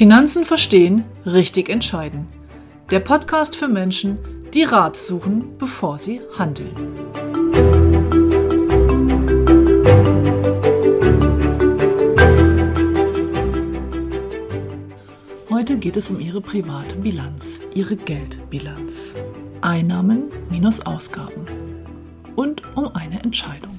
Finanzen verstehen, richtig entscheiden. Der Podcast für Menschen, die Rat suchen, bevor sie handeln. Heute geht es um Ihre private Bilanz, Ihre Geldbilanz. Einnahmen minus Ausgaben. Und um eine Entscheidung.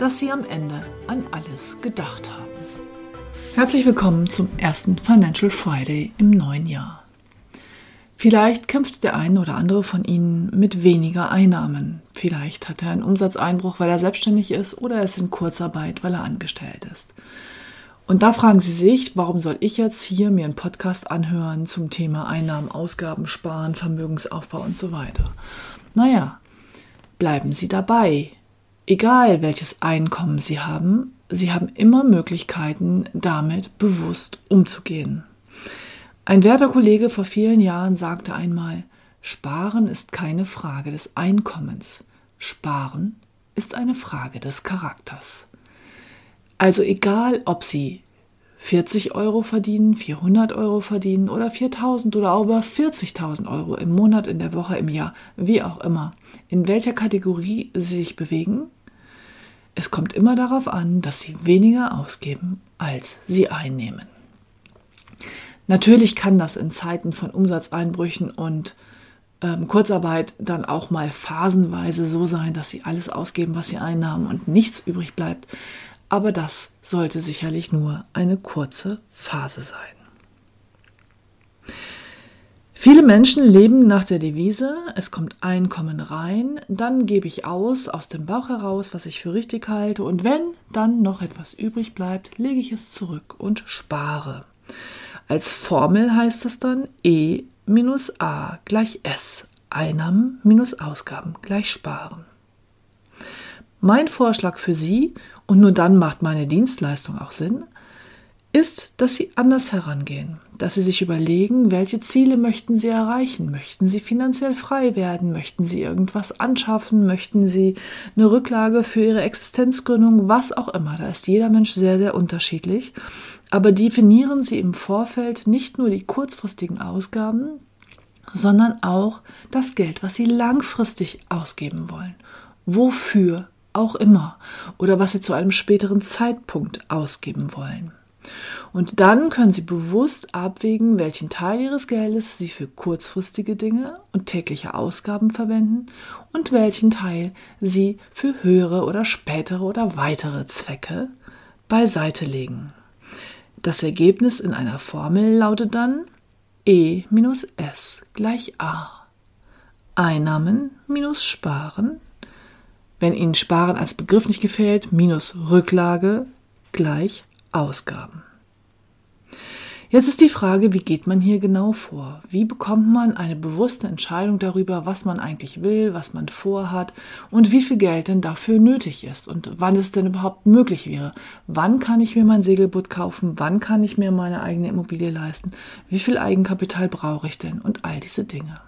dass Sie am Ende an alles gedacht haben. Herzlich willkommen zum ersten Financial Friday im neuen Jahr. Vielleicht kämpft der eine oder andere von Ihnen mit weniger Einnahmen. Vielleicht hat er einen Umsatzeinbruch, weil er selbstständig ist oder ist in Kurzarbeit, weil er angestellt ist. Und da fragen Sie sich, warum soll ich jetzt hier mir einen Podcast anhören zum Thema Einnahmen, Ausgaben, Sparen, Vermögensaufbau und so weiter? Naja, bleiben Sie dabei. Egal welches Einkommen Sie haben, Sie haben immer Möglichkeiten, damit bewusst umzugehen. Ein werter Kollege vor vielen Jahren sagte einmal, Sparen ist keine Frage des Einkommens, Sparen ist eine Frage des Charakters. Also egal, ob Sie 40 Euro verdienen, 400 Euro verdienen oder 4000 oder auch über 40.000 Euro im Monat, in der Woche, im Jahr, wie auch immer, in welcher Kategorie Sie sich bewegen, es kommt immer darauf an, dass Sie weniger ausgeben, als Sie einnehmen. Natürlich kann das in Zeiten von Umsatzeinbrüchen und ähm, Kurzarbeit dann auch mal phasenweise so sein, dass Sie alles ausgeben, was Sie einnahmen und nichts übrig bleibt. Aber das sollte sicherlich nur eine kurze Phase sein. Viele Menschen leben nach der Devise, es kommt Einkommen rein, dann gebe ich aus, aus dem Bauch heraus, was ich für richtig halte, und wenn dann noch etwas übrig bleibt, lege ich es zurück und spare. Als Formel heißt das dann E minus A gleich S, Einnahmen minus Ausgaben gleich Sparen. Mein Vorschlag für Sie, und nur dann macht meine Dienstleistung auch Sinn, ist, dass sie anders herangehen, dass sie sich überlegen, welche Ziele möchten sie erreichen, möchten sie finanziell frei werden, möchten sie irgendwas anschaffen, möchten sie eine Rücklage für ihre Existenzgründung, was auch immer. Da ist jeder Mensch sehr, sehr unterschiedlich. Aber definieren sie im Vorfeld nicht nur die kurzfristigen Ausgaben, sondern auch das Geld, was sie langfristig ausgeben wollen. Wofür auch immer. Oder was sie zu einem späteren Zeitpunkt ausgeben wollen. Und dann können Sie bewusst abwägen, welchen Teil Ihres Geldes Sie für kurzfristige Dinge und tägliche Ausgaben verwenden und welchen Teil Sie für höhere oder spätere oder weitere Zwecke beiseite legen. Das Ergebnis in einer Formel lautet dann E minus S gleich A. Einnahmen minus Sparen. Wenn Ihnen Sparen als Begriff nicht gefällt, minus Rücklage gleich Ausgaben. Jetzt ist die Frage, wie geht man hier genau vor? Wie bekommt man eine bewusste Entscheidung darüber, was man eigentlich will, was man vorhat und wie viel Geld denn dafür nötig ist und wann es denn überhaupt möglich wäre? Wann kann ich mir mein Segelboot kaufen? Wann kann ich mir meine eigene Immobilie leisten? Wie viel Eigenkapital brauche ich denn? Und all diese Dinge.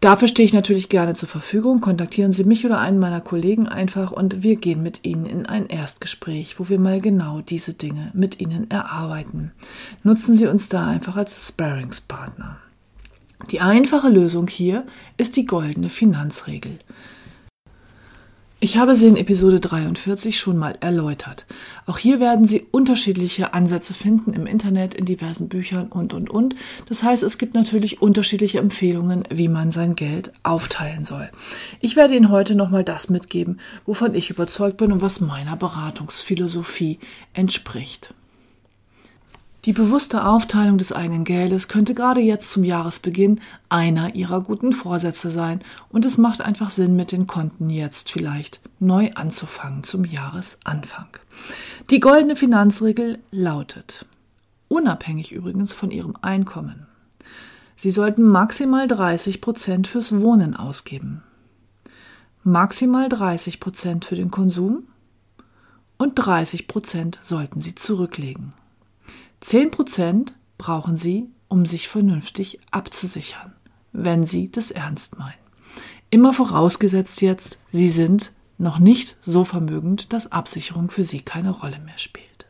Dafür stehe ich natürlich gerne zur Verfügung. Kontaktieren Sie mich oder einen meiner Kollegen einfach und wir gehen mit Ihnen in ein Erstgespräch, wo wir mal genau diese Dinge mit Ihnen erarbeiten. Nutzen Sie uns da einfach als Sparringspartner. Die einfache Lösung hier ist die goldene Finanzregel. Ich habe sie in Episode 43 schon mal erläutert. Auch hier werden Sie unterschiedliche Ansätze finden im Internet, in diversen Büchern und, und, und. Das heißt, es gibt natürlich unterschiedliche Empfehlungen, wie man sein Geld aufteilen soll. Ich werde Ihnen heute nochmal das mitgeben, wovon ich überzeugt bin und was meiner Beratungsphilosophie entspricht. Die bewusste Aufteilung des eigenen Geldes könnte gerade jetzt zum Jahresbeginn einer Ihrer guten Vorsätze sein und es macht einfach Sinn, mit den Konten jetzt vielleicht neu anzufangen zum Jahresanfang. Die goldene Finanzregel lautet, unabhängig übrigens von Ihrem Einkommen, Sie sollten maximal 30 Prozent fürs Wohnen ausgeben, maximal 30 Prozent für den Konsum und 30 Prozent sollten Sie zurücklegen. 10 Prozent brauchen Sie, um sich vernünftig abzusichern, wenn Sie das ernst meinen. Immer vorausgesetzt jetzt, Sie sind noch nicht so vermögend, dass Absicherung für Sie keine Rolle mehr spielt.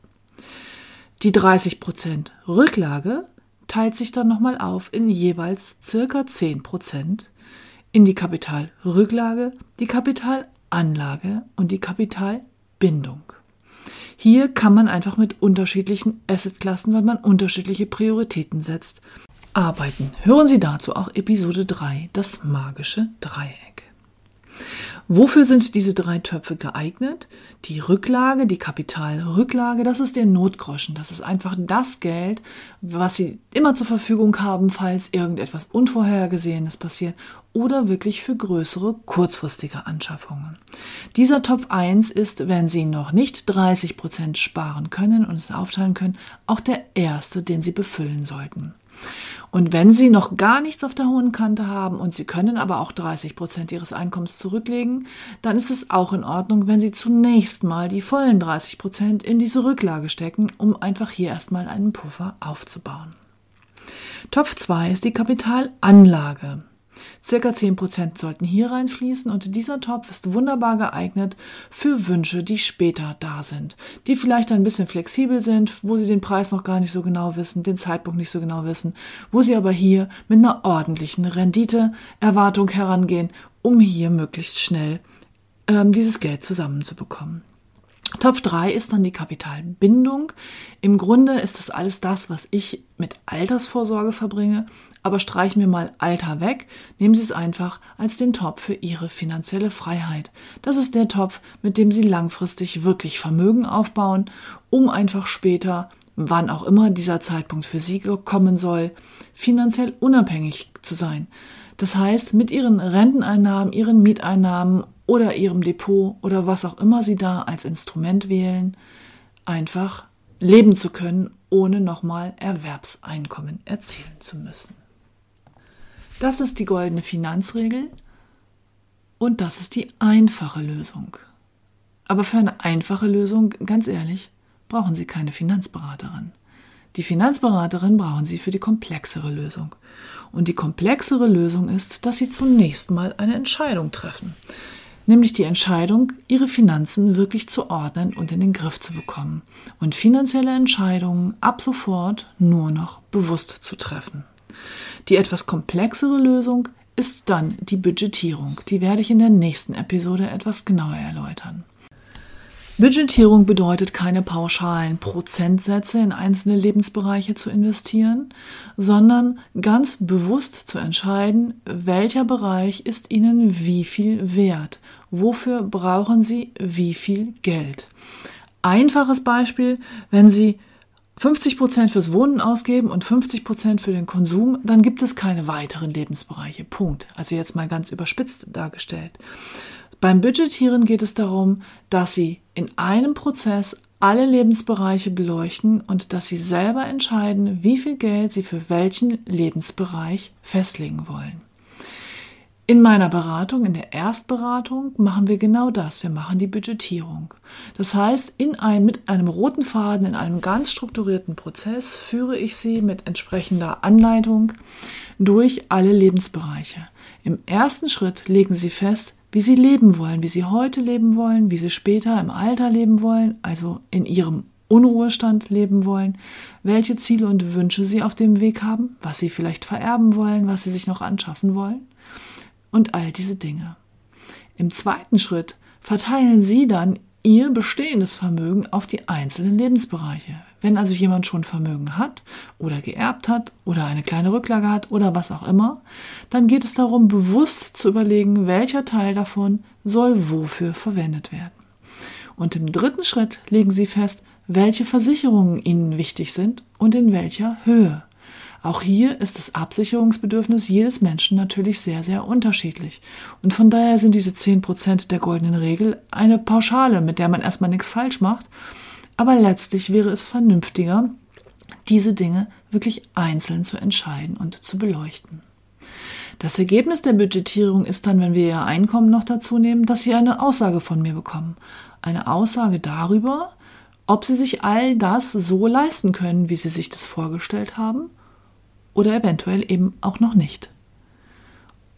Die 30 Prozent Rücklage teilt sich dann nochmal auf in jeweils circa 10 Prozent in die Kapitalrücklage, die Kapitalanlage und die Kapitalbindung. Hier kann man einfach mit unterschiedlichen Assetklassen, weil man unterschiedliche Prioritäten setzt, arbeiten. Hören Sie dazu auch Episode 3, das magische Dreieck. Wofür sind diese drei Töpfe geeignet? Die Rücklage, die Kapitalrücklage, das ist der Notgroschen. Das ist einfach das Geld, was Sie immer zur Verfügung haben, falls irgendetwas Unvorhergesehenes passiert oder wirklich für größere, kurzfristige Anschaffungen. Dieser Topf 1 ist, wenn Sie noch nicht 30 Prozent sparen können und es aufteilen können, auch der erste, den Sie befüllen sollten. Und wenn Sie noch gar nichts auf der hohen Kante haben und Sie können aber auch 30 Prozent Ihres Einkommens zurücklegen, dann ist es auch in Ordnung, wenn Sie zunächst mal die vollen 30 Prozent in diese Rücklage stecken, um einfach hier erstmal einen Puffer aufzubauen. Topf 2 ist die Kapitalanlage. Circa 10% sollten hier reinfließen und dieser Topf ist wunderbar geeignet für Wünsche, die später da sind, die vielleicht ein bisschen flexibel sind, wo Sie den Preis noch gar nicht so genau wissen, den Zeitpunkt nicht so genau wissen, wo Sie aber hier mit einer ordentlichen Renditeerwartung herangehen, um hier möglichst schnell ähm, dieses Geld zusammenzubekommen. Topf 3 ist dann die Kapitalbindung. Im Grunde ist das alles das, was ich mit Altersvorsorge verbringe, aber streichen wir mal Alter weg, nehmen Sie es einfach als den Topf für Ihre finanzielle Freiheit. Das ist der Topf, mit dem Sie langfristig wirklich Vermögen aufbauen, um einfach später, wann auch immer dieser Zeitpunkt für Sie kommen soll, finanziell unabhängig zu sein. Das heißt, mit Ihren Renteneinnahmen, Ihren Mieteinnahmen oder Ihrem Depot oder was auch immer Sie da als Instrument wählen, einfach leben zu können, ohne nochmal Erwerbseinkommen erzielen zu müssen. Das ist die goldene Finanzregel und das ist die einfache Lösung. Aber für eine einfache Lösung, ganz ehrlich, brauchen Sie keine Finanzberaterin. Die Finanzberaterin brauchen Sie für die komplexere Lösung. Und die komplexere Lösung ist, dass Sie zunächst mal eine Entscheidung treffen. Nämlich die Entscheidung, Ihre Finanzen wirklich zu ordnen und in den Griff zu bekommen. Und finanzielle Entscheidungen ab sofort nur noch bewusst zu treffen. Die etwas komplexere Lösung ist dann die Budgetierung. Die werde ich in der nächsten Episode etwas genauer erläutern. Budgetierung bedeutet keine pauschalen Prozentsätze in einzelne Lebensbereiche zu investieren, sondern ganz bewusst zu entscheiden, welcher Bereich ist Ihnen wie viel wert, wofür brauchen Sie wie viel Geld. Einfaches Beispiel, wenn Sie 50 Prozent fürs Wohnen ausgeben und 50 Prozent für den Konsum, dann gibt es keine weiteren Lebensbereiche. Punkt. Also jetzt mal ganz überspitzt dargestellt. Beim Budgetieren geht es darum, dass Sie in einem Prozess alle Lebensbereiche beleuchten und dass Sie selber entscheiden, wie viel Geld Sie für welchen Lebensbereich festlegen wollen. In meiner Beratung, in der Erstberatung, machen wir genau das. Wir machen die Budgetierung. Das heißt, in ein, mit einem roten Faden, in einem ganz strukturierten Prozess führe ich Sie mit entsprechender Anleitung durch alle Lebensbereiche. Im ersten Schritt legen Sie fest, wie Sie leben wollen, wie Sie heute leben wollen, wie Sie später im Alter leben wollen, also in Ihrem Unruhestand leben wollen, welche Ziele und Wünsche Sie auf dem Weg haben, was Sie vielleicht vererben wollen, was Sie sich noch anschaffen wollen und all diese Dinge. Im zweiten Schritt verteilen Sie dann Ihr bestehendes Vermögen auf die einzelnen Lebensbereiche. Wenn also jemand schon Vermögen hat oder geerbt hat oder eine kleine Rücklage hat oder was auch immer, dann geht es darum, bewusst zu überlegen, welcher Teil davon soll wofür verwendet werden. Und im dritten Schritt legen Sie fest, welche Versicherungen Ihnen wichtig sind und in welcher Höhe. Auch hier ist das Absicherungsbedürfnis jedes Menschen natürlich sehr, sehr unterschiedlich. Und von daher sind diese 10% der goldenen Regel eine Pauschale, mit der man erstmal nichts falsch macht. Aber letztlich wäre es vernünftiger, diese Dinge wirklich einzeln zu entscheiden und zu beleuchten. Das Ergebnis der Budgetierung ist dann, wenn wir Ihr Einkommen noch dazu nehmen, dass Sie eine Aussage von mir bekommen. Eine Aussage darüber, ob Sie sich all das so leisten können, wie Sie sich das vorgestellt haben oder eventuell eben auch noch nicht.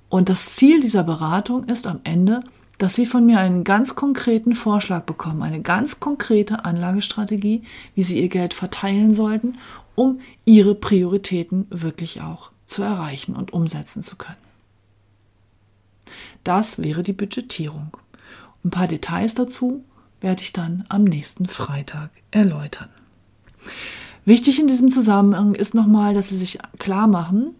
Und das Ziel dieser Beratung ist am Ende, dass Sie von mir einen ganz konkreten Vorschlag bekommen, eine ganz konkrete Anlagestrategie, wie Sie Ihr Geld verteilen sollten, um Ihre Prioritäten wirklich auch zu erreichen und umsetzen zu können. Das wäre die Budgetierung. Ein paar Details dazu werde ich dann am nächsten Freitag erläutern. Wichtig in diesem Zusammenhang ist nochmal, dass Sie sich klar machen,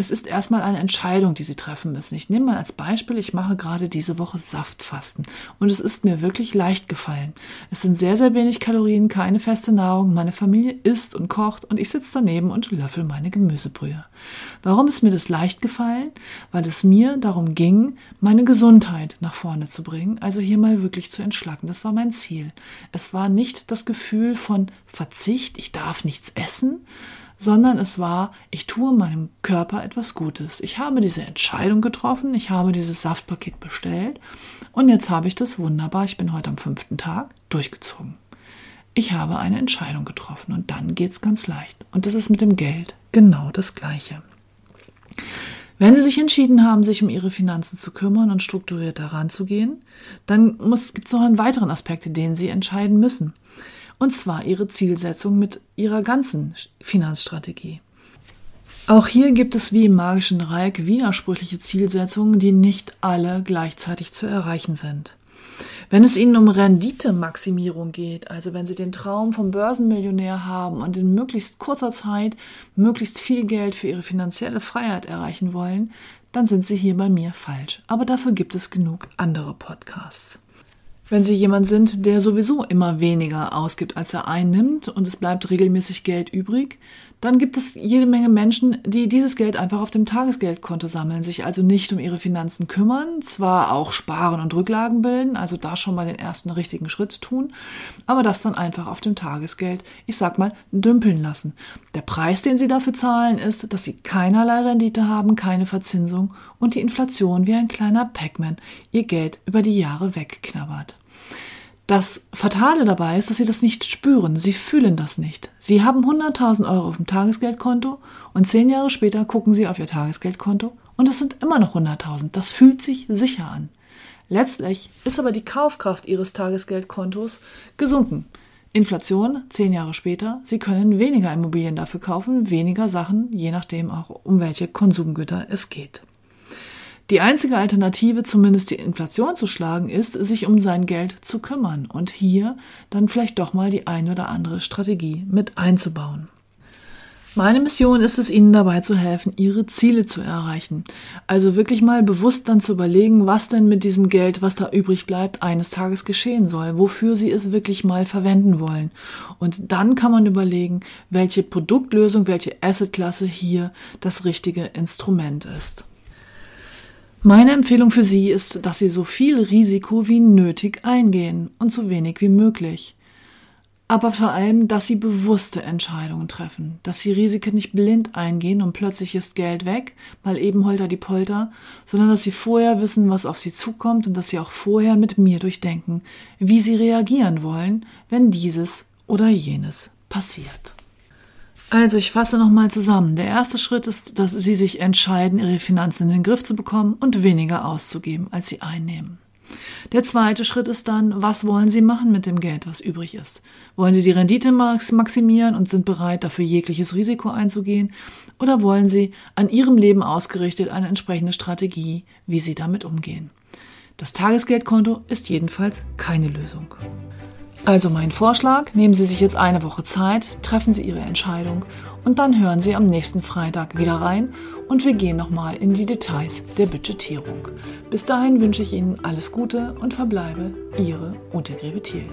es ist erstmal eine Entscheidung, die Sie treffen müssen. Ich nehme mal als Beispiel, ich mache gerade diese Woche Saftfasten und es ist mir wirklich leicht gefallen. Es sind sehr, sehr wenig Kalorien, keine feste Nahrung, meine Familie isst und kocht und ich sitze daneben und löffel meine Gemüsebrühe. Warum ist mir das leicht gefallen? Weil es mir darum ging, meine Gesundheit nach vorne zu bringen, also hier mal wirklich zu entschlacken. Das war mein Ziel. Es war nicht das Gefühl von Verzicht, ich darf nichts essen, sondern es war, ich tue meinem Körper etwas Gutes. Ich habe diese Entscheidung getroffen, ich habe dieses Saftpaket bestellt und jetzt habe ich das wunderbar, ich bin heute am fünften Tag, durchgezogen. Ich habe eine Entscheidung getroffen und dann geht es ganz leicht. Und das ist mit dem Geld genau das Gleiche. Wenn Sie sich entschieden haben, sich um Ihre Finanzen zu kümmern und strukturiert daran zu gehen, dann gibt es noch einen weiteren Aspekt, den Sie entscheiden müssen und zwar ihre Zielsetzung mit ihrer ganzen Finanzstrategie. Auch hier gibt es wie im magischen Dreieck widersprüchliche Zielsetzungen, die nicht alle gleichzeitig zu erreichen sind. Wenn es Ihnen um Renditemaximierung geht, also wenn Sie den Traum vom Börsenmillionär haben und in möglichst kurzer Zeit möglichst viel Geld für Ihre finanzielle Freiheit erreichen wollen, dann sind Sie hier bei mir falsch. Aber dafür gibt es genug andere Podcasts. Wenn Sie jemand sind, der sowieso immer weniger ausgibt, als er einnimmt und es bleibt regelmäßig Geld übrig, dann gibt es jede Menge Menschen, die dieses Geld einfach auf dem Tagesgeldkonto sammeln, sich also nicht um ihre Finanzen kümmern, zwar auch sparen und Rücklagen bilden, also da schon mal den ersten richtigen Schritt tun, aber das dann einfach auf dem Tagesgeld, ich sag mal, dümpeln lassen. Der Preis, den sie dafür zahlen, ist, dass sie keinerlei Rendite haben, keine Verzinsung und die Inflation wie ein kleiner Pac-Man ihr Geld über die Jahre wegknabbert. Das Fatale dabei ist, dass sie das nicht spüren. Sie fühlen das nicht. Sie haben 100.000 Euro auf dem Tagesgeldkonto und zehn Jahre später gucken sie auf ihr Tagesgeldkonto und es sind immer noch 100.000. Das fühlt sich sicher an. Letztlich ist aber die Kaufkraft ihres Tagesgeldkontos gesunken. Inflation, zehn Jahre später, sie können weniger Immobilien dafür kaufen, weniger Sachen, je nachdem auch um welche Konsumgüter es geht. Die einzige Alternative, zumindest die Inflation zu schlagen, ist, sich um sein Geld zu kümmern und hier dann vielleicht doch mal die eine oder andere Strategie mit einzubauen. Meine Mission ist es, Ihnen dabei zu helfen, Ihre Ziele zu erreichen. Also wirklich mal bewusst dann zu überlegen, was denn mit diesem Geld, was da übrig bleibt, eines Tages geschehen soll, wofür Sie es wirklich mal verwenden wollen. Und dann kann man überlegen, welche Produktlösung, welche Assetklasse hier das richtige Instrument ist. Meine Empfehlung für Sie ist, dass Sie so viel Risiko wie nötig eingehen und so wenig wie möglich. Aber vor allem, dass Sie bewusste Entscheidungen treffen, dass Sie Risiken nicht blind eingehen und plötzlich ist Geld weg, mal eben holter die Polter, sondern dass Sie vorher wissen, was auf Sie zukommt und dass Sie auch vorher mit mir durchdenken, wie Sie reagieren wollen, wenn dieses oder jenes passiert. Also ich fasse nochmal zusammen. Der erste Schritt ist, dass Sie sich entscheiden, Ihre Finanzen in den Griff zu bekommen und weniger auszugeben, als Sie einnehmen. Der zweite Schritt ist dann, was wollen Sie machen mit dem Geld, was übrig ist? Wollen Sie die Rendite maximieren und sind bereit, dafür jegliches Risiko einzugehen? Oder wollen Sie an Ihrem Leben ausgerichtet eine entsprechende Strategie, wie Sie damit umgehen? Das Tagesgeldkonto ist jedenfalls keine Lösung. Also mein Vorschlag, nehmen Sie sich jetzt eine Woche Zeit, treffen Sie Ihre Entscheidung und dann hören Sie am nächsten Freitag wieder rein und wir gehen nochmal in die Details der Budgetierung. Bis dahin wünsche ich Ihnen alles Gute und verbleibe Ihre Ute Grebe-Thiel.